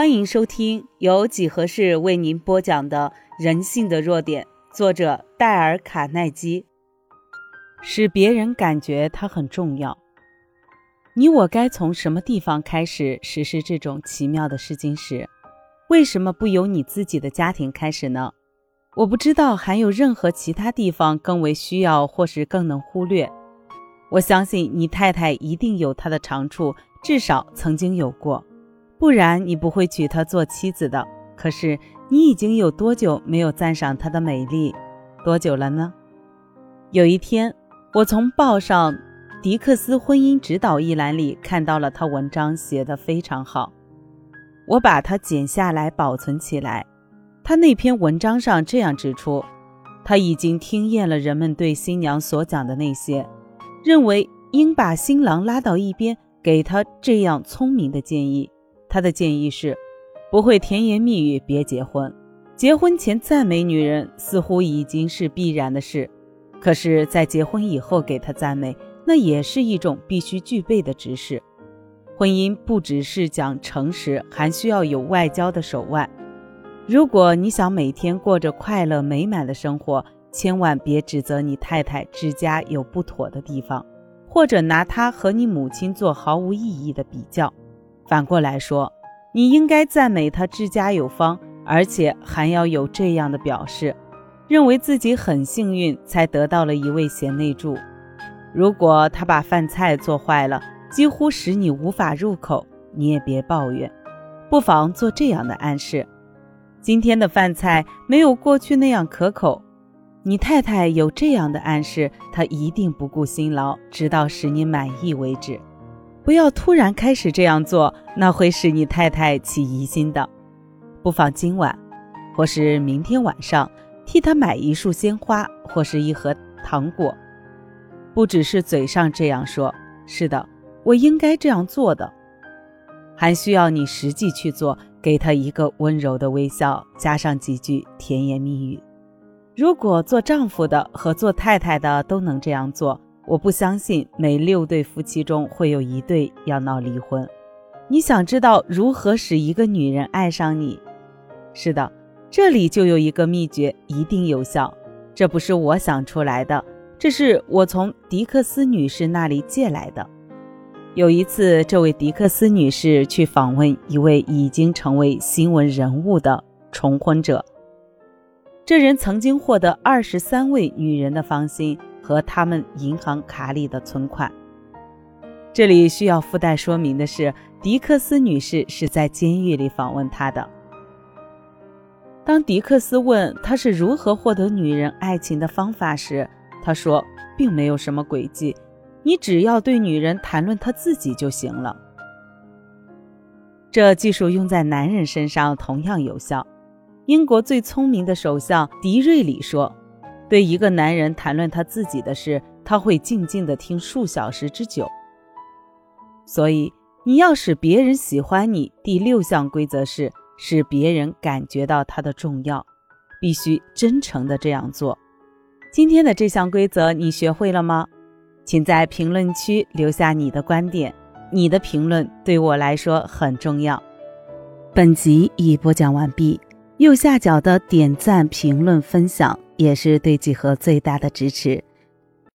欢迎收听由几何式为您播讲的《人性的弱点》，作者戴尔·卡耐基。使别人感觉他很重要。你我该从什么地方开始实施这种奇妙的试金石？为什么不由你自己的家庭开始呢？我不知道还有任何其他地方更为需要，或是更能忽略。我相信你太太一定有她的长处，至少曾经有过。不然你不会娶她做妻子的。可是你已经有多久没有赞赏她的美丽？多久了呢？有一天，我从报上《迪克斯婚姻指导》一栏里看到了他文章，写得非常好。我把它剪下来保存起来。他那篇文章上这样指出：他已经听厌了人们对新娘所讲的那些，认为应把新郎拉到一边，给他这样聪明的建议。他的建议是：不会甜言蜜语，别结婚。结婚前赞美女人似乎已经是必然的事，可是，在结婚以后给她赞美，那也是一种必须具备的知识。婚姻不只是讲诚实，还需要有外交的手腕。如果你想每天过着快乐美满的生活，千万别指责你太太治家有不妥的地方，或者拿她和你母亲做毫无意义的比较。反过来说，你应该赞美他治家有方，而且还要有这样的表示：认为自己很幸运才得到了一位贤内助。如果他把饭菜做坏了，几乎使你无法入口，你也别抱怨，不妨做这样的暗示：今天的饭菜没有过去那样可口。你太太有这样的暗示，她一定不顾辛劳，直到使你满意为止。不要突然开始这样做，那会使你太太起疑心的。不妨今晚，或是明天晚上，替她买一束鲜花，或是一盒糖果。不只是嘴上这样说，是的，我应该这样做的，还需要你实际去做，给她一个温柔的微笑，加上几句甜言蜜语。如果做丈夫的和做太太的都能这样做。我不相信每六对夫妻中会有一对要闹离婚。你想知道如何使一个女人爱上你？是的，这里就有一个秘诀，一定有效。这不是我想出来的，这是我从迪克斯女士那里借来的。有一次，这位迪克斯女士去访问一位已经成为新闻人物的重婚者，这人曾经获得二十三位女人的芳心。和他们银行卡里的存款。这里需要附带说明的是，迪克斯女士是在监狱里访问他的。当迪克斯问他是如何获得女人爱情的方法时，他说，并没有什么诡计，你只要对女人谈论她自己就行了。这技术用在男人身上同样有效。英国最聪明的首相迪瑞里说。对一个男人谈论他自己的事，他会静静的听数小时之久。所以，你要使别人喜欢你，第六项规则是使别人感觉到他的重要，必须真诚的这样做。今天的这项规则你学会了吗？请在评论区留下你的观点，你的评论对我来说很重要。本集已播讲完毕，右下角的点赞、评论、分享。也是对几何最大的支持。